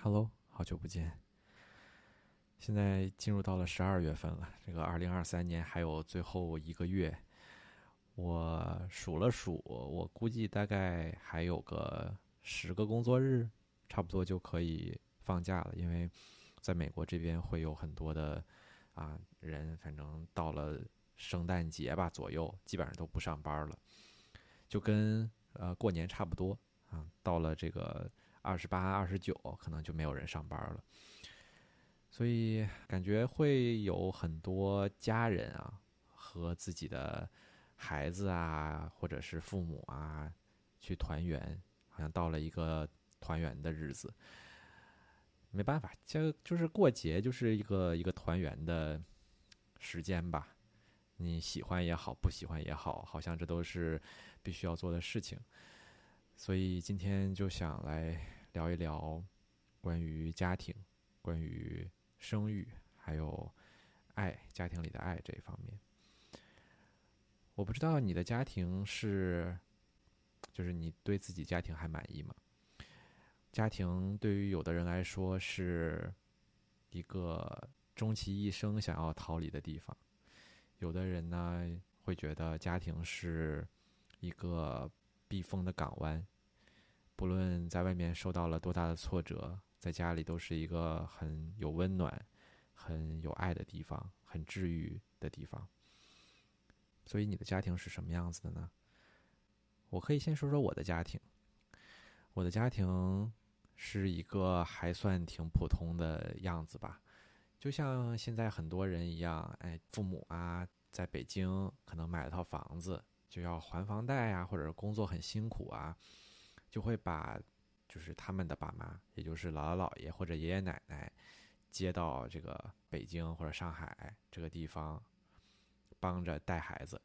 Hello，好久不见。现在进入到了十二月份了，这个二零二三年还有最后一个月，我数了数，我估计大概还有个十个工作日，差不多就可以放假了。因为在美国这边会有很多的啊人，反正到了圣诞节吧左右，基本上都不上班了，就跟呃过年差不多啊。到了这个。二十八、二十九，可能就没有人上班了，所以感觉会有很多家人啊和自己的孩子啊，或者是父母啊去团圆，好像到了一个团圆的日子。没办法，这就是过节，就是一个一个团圆的时间吧。你喜欢也好，不喜欢也好，好像这都是必须要做的事情。所以今天就想来。聊一聊关于家庭、关于生育，还有爱、家庭里的爱这一方面。我不知道你的家庭是，就是你对自己家庭还满意吗？家庭对于有的人来说是一个终其一生想要逃离的地方，有的人呢会觉得家庭是一个避风的港湾。不论在外面受到了多大的挫折，在家里都是一个很有温暖、很有爱的地方，很治愈的地方。所以，你的家庭是什么样子的呢？我可以先说说我的家庭。我的家庭是一个还算挺普通的样子吧，就像现在很多人一样，哎，父母啊，在北京可能买了套房子，就要还房贷啊，或者工作很辛苦啊。就会把，就是他们的爸妈，也就是姥姥姥爷或者爷爷奶奶，接到这个北京或者上海这个地方，帮着带孩子。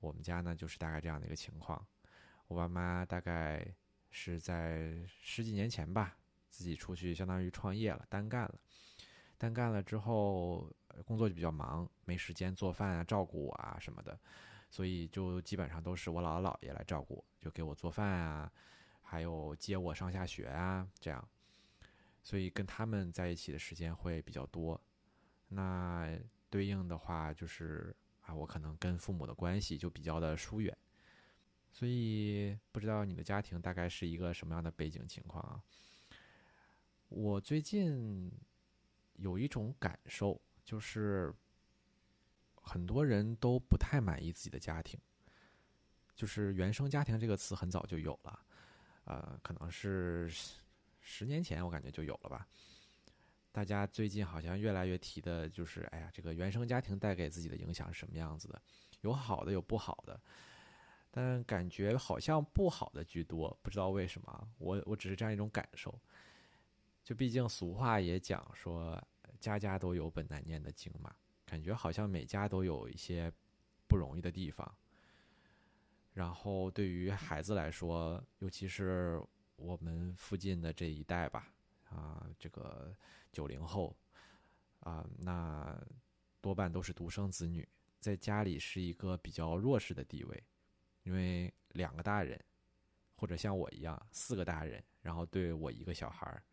我们家呢，就是大概这样的一个情况。我爸妈大概是在十几年前吧，自己出去相当于创业了，单干了。单干了之后，工作就比较忙，没时间做饭啊、照顾我啊什么的。所以就基本上都是我姥姥姥爷来照顾，就给我做饭啊，还有接我上下学啊，这样。所以跟他们在一起的时间会比较多。那对应的话就是啊，我可能跟父母的关系就比较的疏远。所以不知道你的家庭大概是一个什么样的背景情况啊？我最近有一种感受，就是。很多人都不太满意自己的家庭，就是“原生家庭”这个词很早就有了，呃，可能是十年前我感觉就有了吧。大家最近好像越来越提的就是，哎呀，这个原生家庭带给自己的影响是什么样子的？有好的，有不好的，但感觉好像不好的居多，不知道为什么。我我只是这样一种感受。就毕竟俗话也讲说，家家都有本难念的经嘛。感觉好像每家都有一些不容易的地方，然后对于孩子来说，尤其是我们附近的这一代吧，啊，这个九零后，啊，那多半都是独生子女，在家里是一个比较弱势的地位，因为两个大人，或者像我一样四个大人，然后对我一个小孩儿，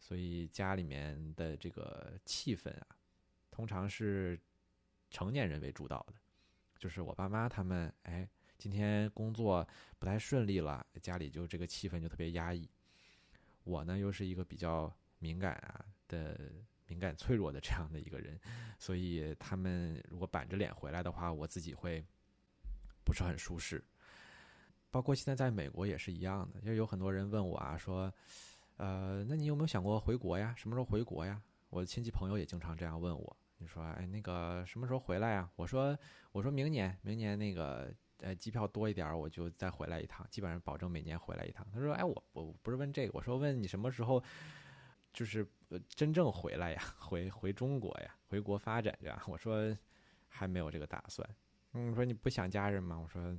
所以家里面的这个气氛啊。通常是成年人为主导的，就是我爸妈他们，哎，今天工作不太顺利了，家里就这个气氛就特别压抑。我呢又是一个比较敏感啊的敏感脆弱的这样的一个人，所以他们如果板着脸回来的话，我自己会不是很舒适。包括现在在美国也是一样的，就有很多人问我啊，说，呃，那你有没有想过回国呀？什么时候回国呀？我的亲戚朋友也经常这样问我。你说，哎，那个什么时候回来呀？我说，我说明年，明年那个，呃，机票多一点，我就再回来一趟，基本上保证每年回来一趟。他说，哎，我我不是问这个，我说问你什么时候，就是真正回来呀，回回中国呀，回国发展这样。我说还没有这个打算。嗯，说你不想家人吗？我说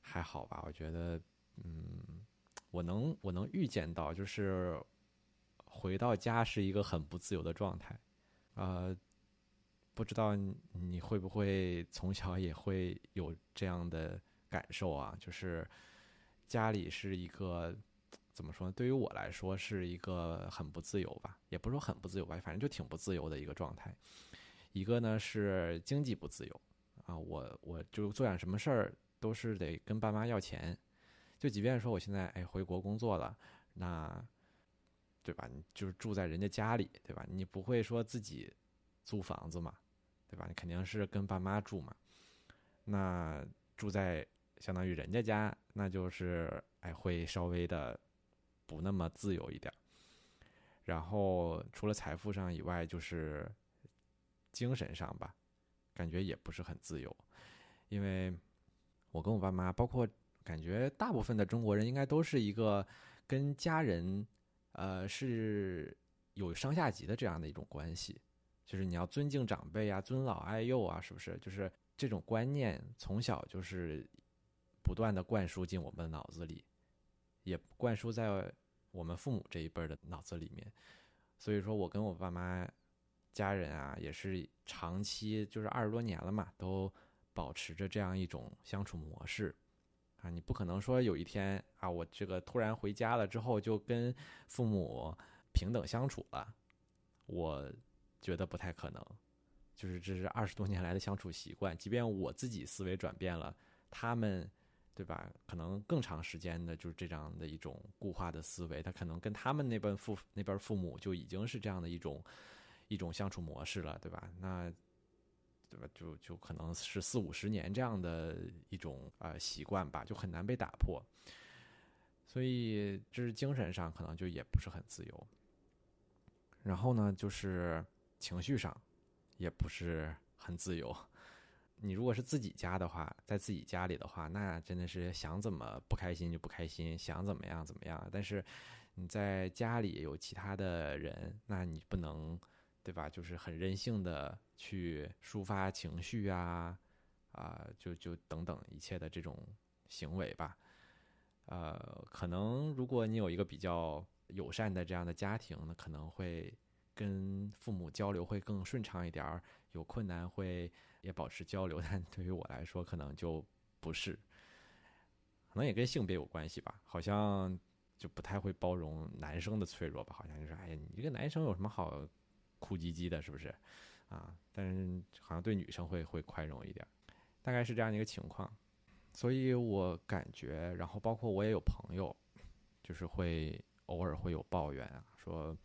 还好吧，我觉得，嗯，我能我能预见到，就是回到家是一个很不自由的状态，呃。不知道你会不会从小也会有这样的感受啊？就是家里是一个怎么说呢？对于我来说是一个很不自由吧，也不是说很不自由吧，反正就挺不自由的一个状态。一个呢是经济不自由啊，我我就做点什么事儿都是得跟爸妈要钱，就即便说我现在哎回国工作了，那对吧？你就是住在人家家里，对吧？你不会说自己租房子嘛，对吧？你肯定是跟爸妈住嘛。那住在相当于人家家，那就是哎会稍微的。不那么自由一点，然后除了财富上以外，就是精神上吧，感觉也不是很自由。因为我跟我爸妈，包括感觉大部分的中国人，应该都是一个跟家人呃是有上下级的这样的一种关系，就是你要尊敬长辈啊，尊老爱幼啊，是不是？就是这种观念从小就是不断的灌输进我们的脑子里。也灌输在我们父母这一辈的脑子里面，所以说我跟我爸妈家人啊，也是长期就是二十多年了嘛，都保持着这样一种相处模式啊。你不可能说有一天啊，我这个突然回家了之后就跟父母平等相处了，我觉得不太可能。就是这是二十多年来的相处习惯，即便我自己思维转变了，他们。对吧？可能更长时间的，就是这样的一种固化的思维，他可能跟他们那边父那边父母就已经是这样的一种一种相处模式了，对吧？那对吧？就就可能是四五十年这样的一种呃习惯吧，就很难被打破。所以这是精神上可能就也不是很自由。然后呢，就是情绪上也不是很自由。你如果是自己家的话，在自己家里的话，那真的是想怎么不开心就不开心，想怎么样怎么样。但是你在家里有其他的人，那你不能，对吧？就是很任性的去抒发情绪啊，啊，就就等等一切的这种行为吧。呃，可能如果你有一个比较友善的这样的家庭，那可能会。跟父母交流会更顺畅一点儿，有困难会也保持交流，但对于我来说可能就不是，可能也跟性别有关系吧，好像就不太会包容男生的脆弱吧，好像就是哎，你这个男生有什么好哭唧唧的，是不是啊？但是好像对女生会会宽容一点，大概是这样的一个情况，所以我感觉，然后包括我也有朋友，就是会偶尔会有抱怨啊，说。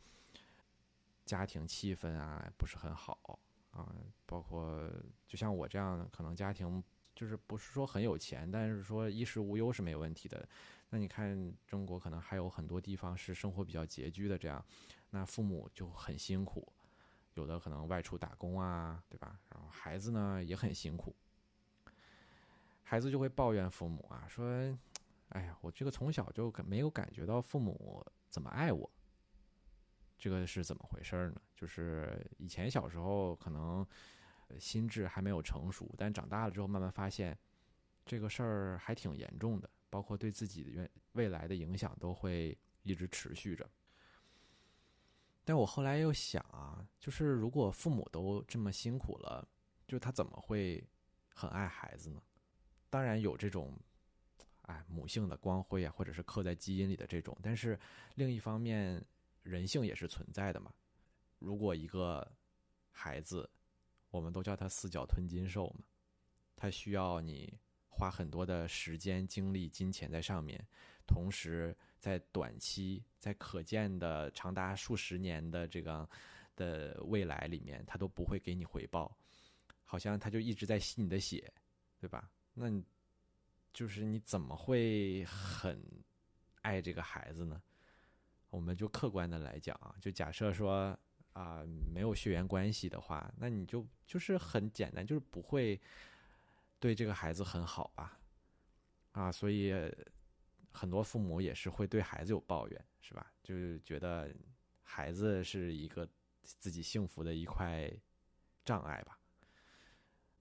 家庭气氛啊不是很好啊，包括就像我这样，可能家庭就是不是说很有钱，但是说衣食无忧是没问题的。那你看中国可能还有很多地方是生活比较拮据的，这样，那父母就很辛苦，有的可能外出打工啊，对吧？然后孩子呢也很辛苦，孩子就会抱怨父母啊，说：“哎呀，我这个从小就没有感觉到父母怎么爱我。”这个是怎么回事呢？就是以前小时候可能心智还没有成熟，但长大了之后慢慢发现这个事儿还挺严重的，包括对自己的未未来的影响都会一直持续着。但我后来又想啊，就是如果父母都这么辛苦了，就他怎么会很爱孩子呢？当然有这种哎母性的光辉啊，或者是刻在基因里的这种，但是另一方面。人性也是存在的嘛。如果一个孩子，我们都叫他四脚吞金兽嘛，他需要你花很多的时间、精力、金钱在上面，同时在短期、在可见的长达数十年的这个的未来里面，他都不会给你回报，好像他就一直在吸你的血，对吧？那你就是你怎么会很爱这个孩子呢？我们就客观的来讲啊，就假设说啊没有血缘关系的话，那你就就是很简单，就是不会对这个孩子很好吧？啊，所以很多父母也是会对孩子有抱怨，是吧？就是觉得孩子是一个自己幸福的一块障碍吧。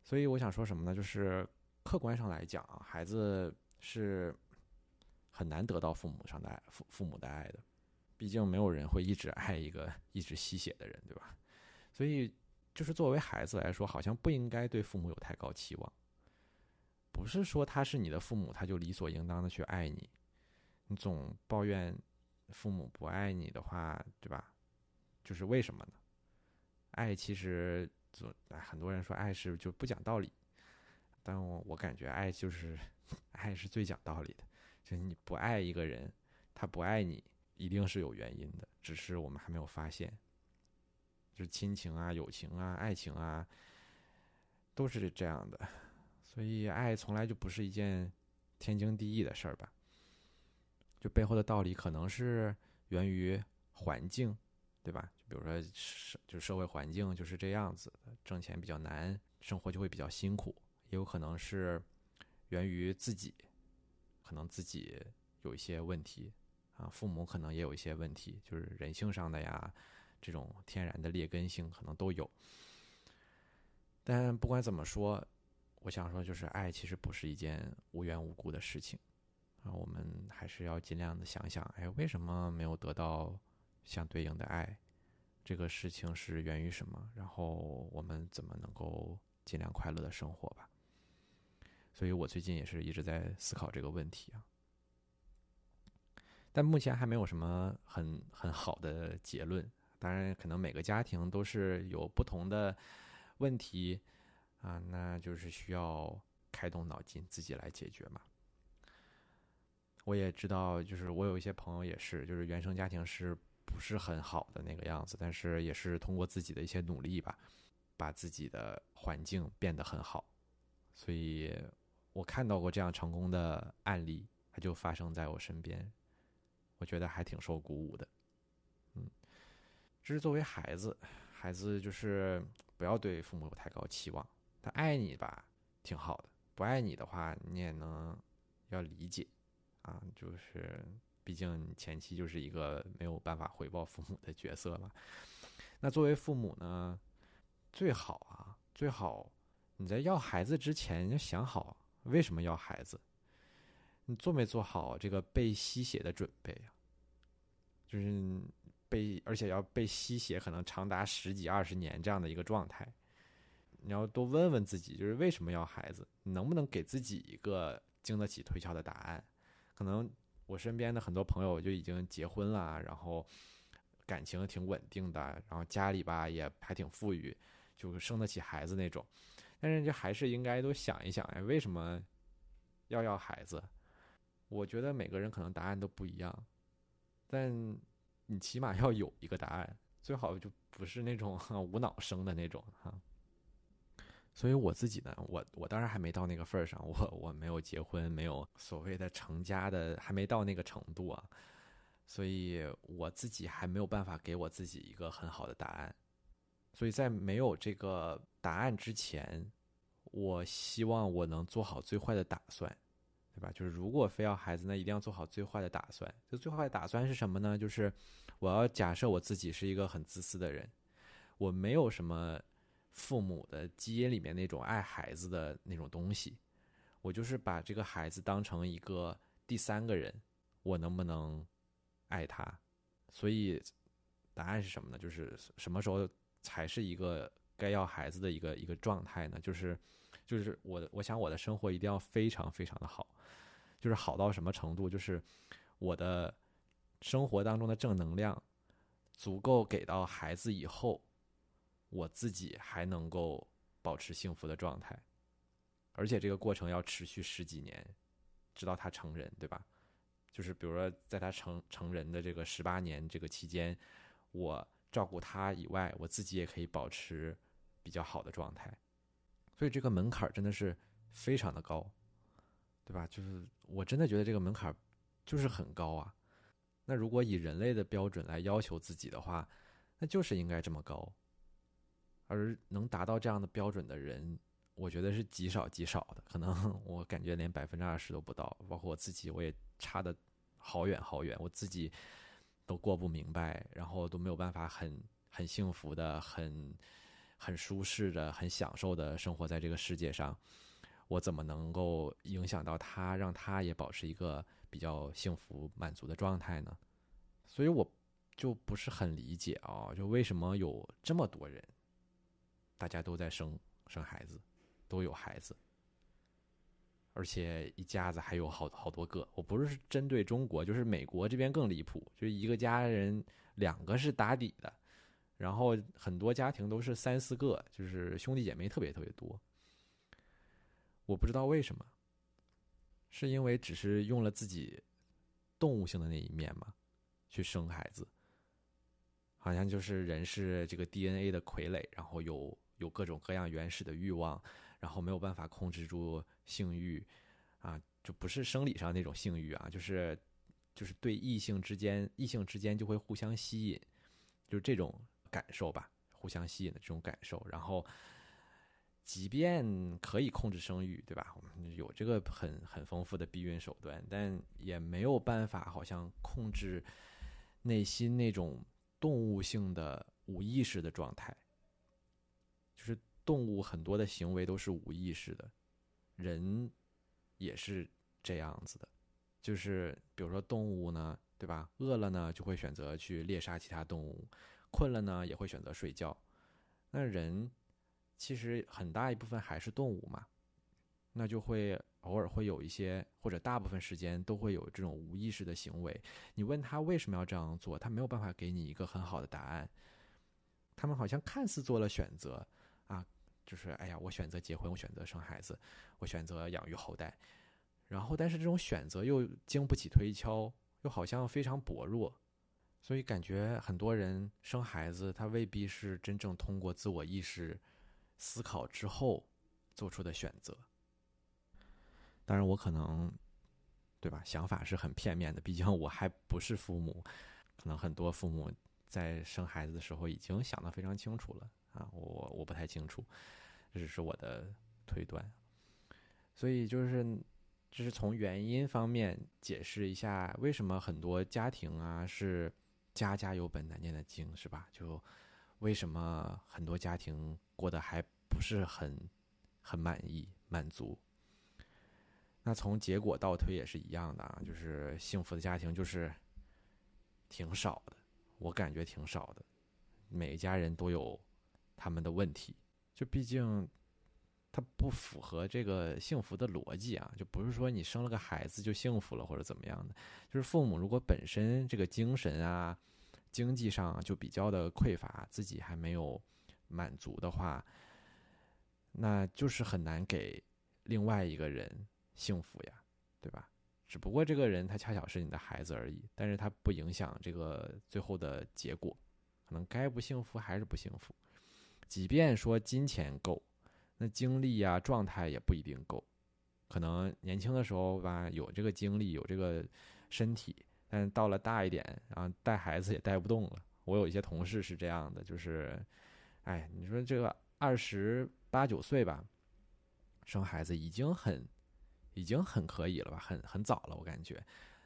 所以我想说什么呢？就是客观上来讲啊，孩子是很难得到父母上的爱，父父母的爱的。毕竟没有人会一直爱一个一直吸血的人，对吧？所以，就是作为孩子来说，好像不应该对父母有太高期望。不是说他是你的父母，他就理所应当的去爱你。你总抱怨父母不爱你的话，对吧？就是为什么呢？爱其实，很多人说爱是就不讲道理，但我我感觉爱就是 爱是最讲道理的。就是你不爱一个人，他不爱你，一定是有原因的，只是我们还没有发现。就是亲情啊、友情啊、爱情啊，都是这样的。所以，爱从来就不是一件天经地义的事儿吧？就背后的道理可能是源于环境，对吧？就比如说，社就社会环境就是这样子，挣钱比较难，生活就会比较辛苦。也有可能是源于自己，可能自己有一些问题啊，父母可能也有一些问题，就是人性上的呀。这种天然的劣根性可能都有，但不管怎么说，我想说就是爱其实不是一件无缘无故的事情啊。我们还是要尽量的想想，哎，为什么没有得到相对应的爱？这个事情是源于什么？然后我们怎么能够尽量快乐的生活吧？所以我最近也是一直在思考这个问题啊，但目前还没有什么很很好的结论。当然，可能每个家庭都是有不同的问题啊，那就是需要开动脑筋自己来解决嘛。我也知道，就是我有一些朋友也是，就是原生家庭是不是很好的那个样子，但是也是通过自己的一些努力吧，把自己的环境变得很好。所以我看到过这样成功的案例，它就发生在我身边，我觉得还挺受鼓舞的。嗯这是作为孩子，孩子就是不要对父母有太高期望。他爱你吧，挺好的；不爱你的话，你也能要理解啊。就是毕竟你前期就是一个没有办法回报父母的角色嘛。那作为父母呢，最好啊，最好你在要孩子之前要想好为什么要孩子，你做没做好这个被吸血的准备啊？就是。被而且要被吸血，可能长达十几二十年这样的一个状态，你要多问问自己，就是为什么要孩子？你能不能给自己一个经得起推敲的答案？可能我身边的很多朋友就已经结婚了，然后感情挺稳定的，然后家里吧也还挺富裕，就生得起孩子那种。但是就还是应该多想一想呀，为什么要要孩子？我觉得每个人可能答案都不一样，但。你起码要有一个答案，最好就不是那种无脑生的那种哈。所以我自己呢，我我当然还没到那个份儿上，我我没有结婚，没有所谓的成家的，还没到那个程度啊。所以我自己还没有办法给我自己一个很好的答案。所以在没有这个答案之前，我希望我能做好最坏的打算。对吧？就是如果非要孩子，那一定要做好最坏的打算。这最坏的打算是什么呢？就是我要假设我自己是一个很自私的人，我没有什么父母的基因里面那种爱孩子的那种东西，我就是把这个孩子当成一个第三个人，我能不能爱他？所以答案是什么呢？就是什么时候才是一个该要孩子的一个一个状态呢？就是。就是我的，我想我的生活一定要非常非常的好，就是好到什么程度？就是我的生活当中的正能量足够给到孩子以后，我自己还能够保持幸福的状态，而且这个过程要持续十几年，直到他成人，对吧？就是比如说，在他成成人的这个十八年这个期间，我照顾他以外，我自己也可以保持比较好的状态。所以这个门槛真的是非常的高，对吧？就是我真的觉得这个门槛就是很高啊。那如果以人类的标准来要求自己的话，那就是应该这么高。而能达到这样的标准的人，我觉得是极少极少的，可能 我感觉连百分之二十都不到。包括我自己，我也差的好远好远，我自己都过不明白，然后都没有办法很很幸福的很。很舒适的、很享受的生活在这个世界上，我怎么能够影响到他，让他也保持一个比较幸福、满足的状态呢？所以我就不是很理解啊，就为什么有这么多人，大家都在生生孩子，都有孩子，而且一家子还有好好多个。我不是针对中国，就是美国这边更离谱，就是一个家人两个是打底的，然后很多家庭都是三四个，就是兄弟姐妹特别特别多。我不知道为什么，是因为只是用了自己动物性的那一面吗？去生孩子，好像就是人是这个 DNA 的傀儡，然后有有各种各样原始的欲望，然后没有办法控制住性欲，啊，就不是生理上那种性欲啊，就是就是对异性之间，异性之间就会互相吸引，就是这种感受吧，互相吸引的这种感受，然后。即便可以控制生育，对吧？我们有这个很很丰富的避孕手段，但也没有办法，好像控制内心那种动物性的无意识的状态。就是动物很多的行为都是无意识的，人也是这样子的。就是比如说动物呢，对吧？饿了呢，就会选择去猎杀其他动物；困了呢，也会选择睡觉。那人。其实很大一部分还是动物嘛，那就会偶尔会有一些，或者大部分时间都会有这种无意识的行为。你问他为什么要这样做，他没有办法给你一个很好的答案。他们好像看似做了选择啊，就是哎呀，我选择结婚，我选择生孩子，我选择养育后代。然后，但是这种选择又经不起推敲，又好像非常薄弱，所以感觉很多人生孩子，他未必是真正通过自我意识。思考之后做出的选择，当然我可能，对吧？想法是很片面的，毕竟我还不是父母，可能很多父母在生孩子的时候已经想得非常清楚了啊，我我不太清楚，这只是我的推断。所以就是，这是从原因方面解释一下，为什么很多家庭啊是家家有本难念的经，是吧？就。为什么很多家庭过得还不是很很满意、满足？那从结果倒推也是一样的啊，就是幸福的家庭就是挺少的，我感觉挺少的。每一家人都有他们的问题，就毕竟它不符合这个幸福的逻辑啊，就不是说你生了个孩子就幸福了或者怎么样的。就是父母如果本身这个精神啊。经济上就比较的匮乏，自己还没有满足的话，那就是很难给另外一个人幸福呀，对吧？只不过这个人他恰巧是你的孩子而已，但是他不影响这个最后的结果，可能该不幸福还是不幸福。即便说金钱够，那精力呀、状态也不一定够。可能年轻的时候吧，有这个精力，有这个身体。但到了大一点，然后带孩子也带不动了。我有一些同事是这样的，就是，哎，你说这个二十八九岁吧，生孩子已经很，已经很可以了吧，很很早了，我感觉。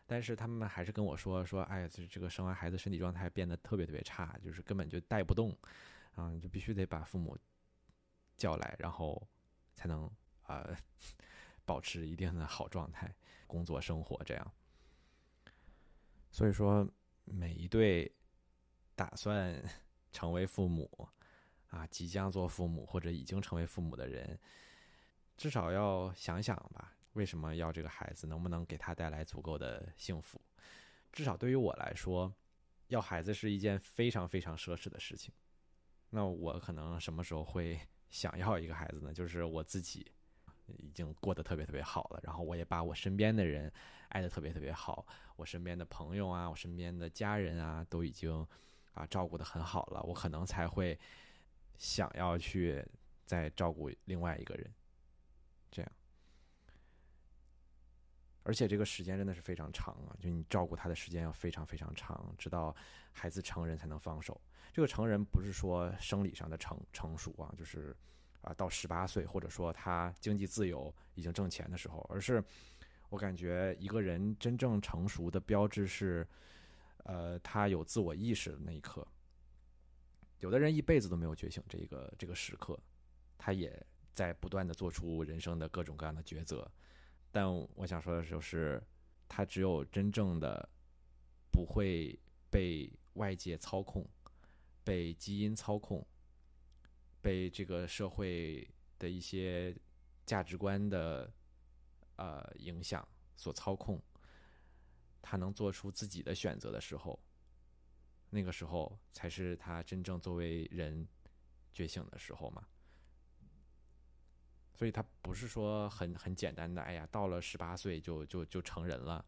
但是他们还是跟我说说，哎，这这个生完孩子身体状态变得特别特别差，就是根本就带不动，啊，就必须得把父母叫来，然后才能啊 保持一定的好状态，工作生活这样。所以说，每一对打算成为父母啊，即将做父母或者已经成为父母的人，至少要想想吧，为什么要这个孩子？能不能给他带来足够的幸福？至少对于我来说，要孩子是一件非常非常奢侈的事情。那我可能什么时候会想要一个孩子呢？就是我自己。已经过得特别特别好了，然后我也把我身边的人爱的特别特别好，我身边的朋友啊，我身边的家人啊，都已经啊照顾的很好了，我可能才会想要去再照顾另外一个人，这样。而且这个时间真的是非常长啊，就你照顾他的时间要非常非常长，直到孩子成人才能放手。这个成人不是说生理上的成成熟啊，就是。啊，到十八岁，或者说他经济自由、已经挣钱的时候，而是我感觉一个人真正成熟的标志是，呃，他有自我意识的那一刻。有的人一辈子都没有觉醒这个这个时刻，他也在不断的做出人生的各种各样的抉择。但我想说的就是，他只有真正的不会被外界操控、被基因操控。被这个社会的一些价值观的呃影响、所操控，他能做出自己的选择的时候，那个时候才是他真正作为人觉醒的时候嘛。所以，他不是说很很简单的，哎呀，到了十八岁就就就成人了，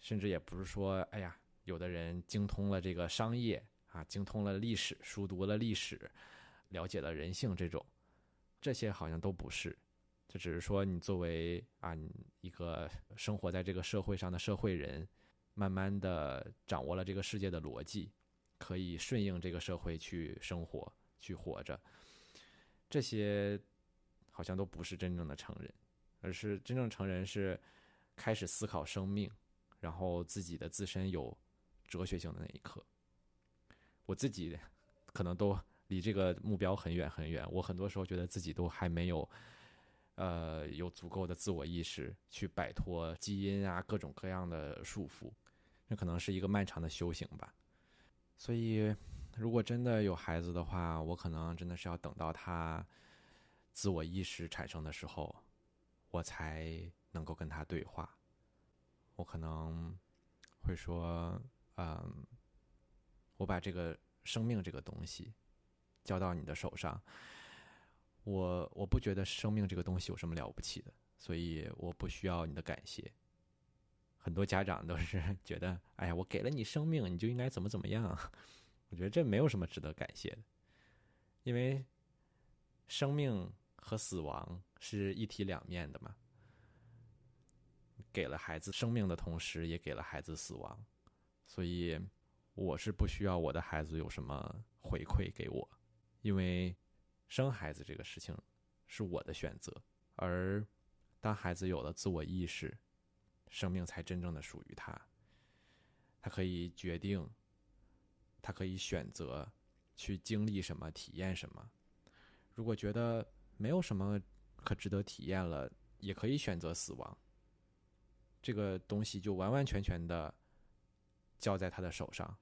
甚至也不是说，哎呀，有的人精通了这个商业啊，精通了历史，熟读了历史，了解了人性这种，这些好像都不是，这只是说你作为啊一个生活在这个社会上的社会人，慢慢的掌握了这个世界的逻辑，可以顺应这个社会去生活去活着，这些。好像都不是真正的成人，而是真正成人是开始思考生命，然后自己的自身有哲学性的那一刻。我自己可能都离这个目标很远很远，我很多时候觉得自己都还没有，呃，有足够的自我意识去摆脱基因啊各种各样的束缚，这可能是一个漫长的修行吧。所以，如果真的有孩子的话，我可能真的是要等到他。自我意识产生的时候，我才能够跟他对话。我可能会说：“嗯，我把这个生命这个东西交到你的手上，我我不觉得生命这个东西有什么了不起的，所以我不需要你的感谢。”很多家长都是 觉得：“哎呀，我给了你生命，你就应该怎么怎么样。”我觉得这没有什么值得感谢的，因为生命。和死亡是一体两面的嘛？给了孩子生命的同时，也给了孩子死亡，所以我是不需要我的孩子有什么回馈给我，因为生孩子这个事情是我的选择，而当孩子有了自我意识，生命才真正的属于他，他可以决定，他可以选择去经历什么，体验什么。如果觉得，没有什么可值得体验了，也可以选择死亡。这个东西就完完全全的交在他的手上。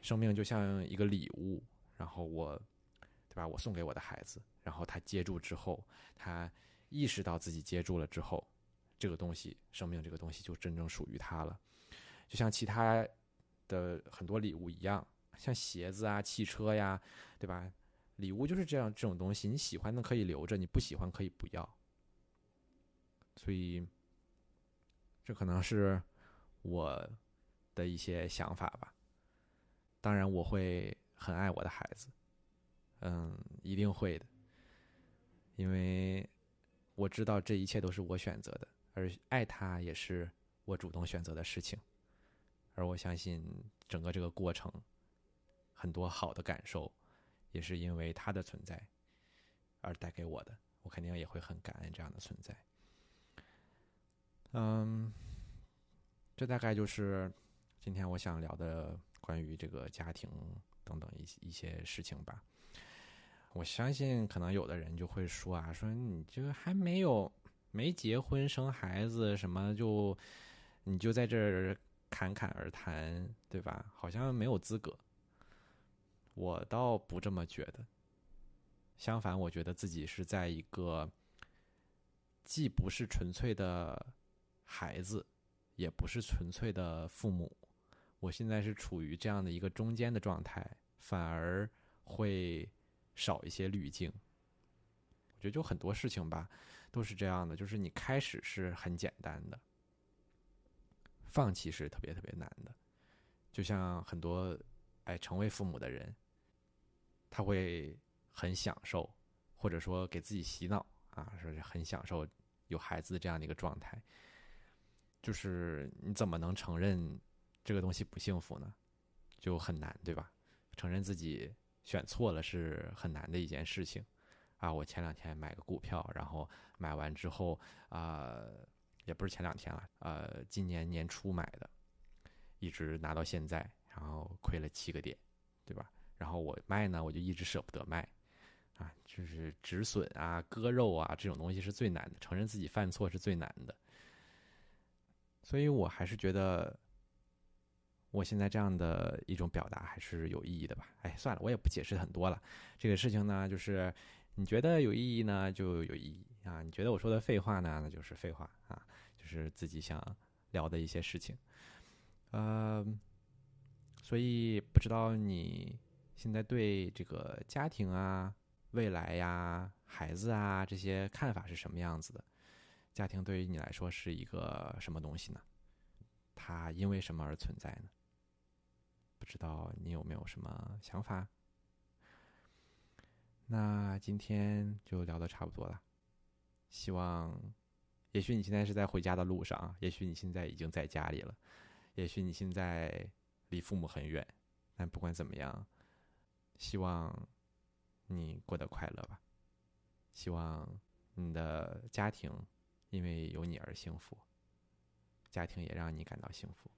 生命就像一个礼物，然后我，对吧？我送给我的孩子，然后他接住之后，他意识到自己接住了之后，这个东西，生命这个东西就真正属于他了。就像其他的很多礼物一样，像鞋子啊、汽车呀，对吧？礼物就是这样，这种东西你喜欢的可以留着，你不喜欢可以不要。所以，这可能是我的一些想法吧。当然，我会很爱我的孩子，嗯，一定会的，因为我知道这一切都是我选择的，而爱他也是我主动选择的事情。而我相信，整个这个过程，很多好的感受。也是因为他的存在而带给我的，我肯定也会很感恩这样的存在。嗯，这大概就是今天我想聊的关于这个家庭等等一一些事情吧。我相信可能有的人就会说啊，说你这还没有没结婚生孩子什么就你就在这儿侃侃而谈，对吧？好像没有资格。我倒不这么觉得，相反，我觉得自己是在一个既不是纯粹的孩子，也不是纯粹的父母，我现在是处于这样的一个中间的状态，反而会少一些滤镜。我觉得就很多事情吧，都是这样的，就是你开始是很简单的，放弃是特别特别难的，就像很多哎成为父母的人。他会很享受，或者说给自己洗脑啊，说是很享受有孩子这样的一个状态。就是你怎么能承认这个东西不幸福呢？就很难，对吧？承认自己选错了是很难的一件事情啊。我前两天买个股票，然后买完之后啊，也不是前两天了，呃，今年年初买的，一直拿到现在，然后亏了七个点，对吧？然后我卖呢，我就一直舍不得卖，啊，就是止损啊、割肉啊这种东西是最难的，承认自己犯错是最难的。所以我还是觉得，我现在这样的一种表达还是有意义的吧。哎，算了，我也不解释很多了。这个事情呢，就是你觉得有意义呢，就有意义啊。你觉得我说的废话呢，那就是废话啊，就是自己想聊的一些事情。呃，所以不知道你现在对这个家庭啊、未来呀、孩子啊这些看法是什么样子的？家庭对于你来说是一个什么东西呢？它因为什么而存在呢？不知道你有没有什么想法？那今天就聊的差不多了。希望，也许你现在是在回家的路上，也许你现在已经在家里了，也许你现在离父母很远。但不管怎么样，希望你过得快乐吧。希望你的家庭。因为有你而幸福，家庭也让你感到幸福，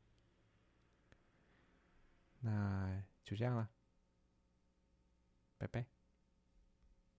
那就这样了，拜拜。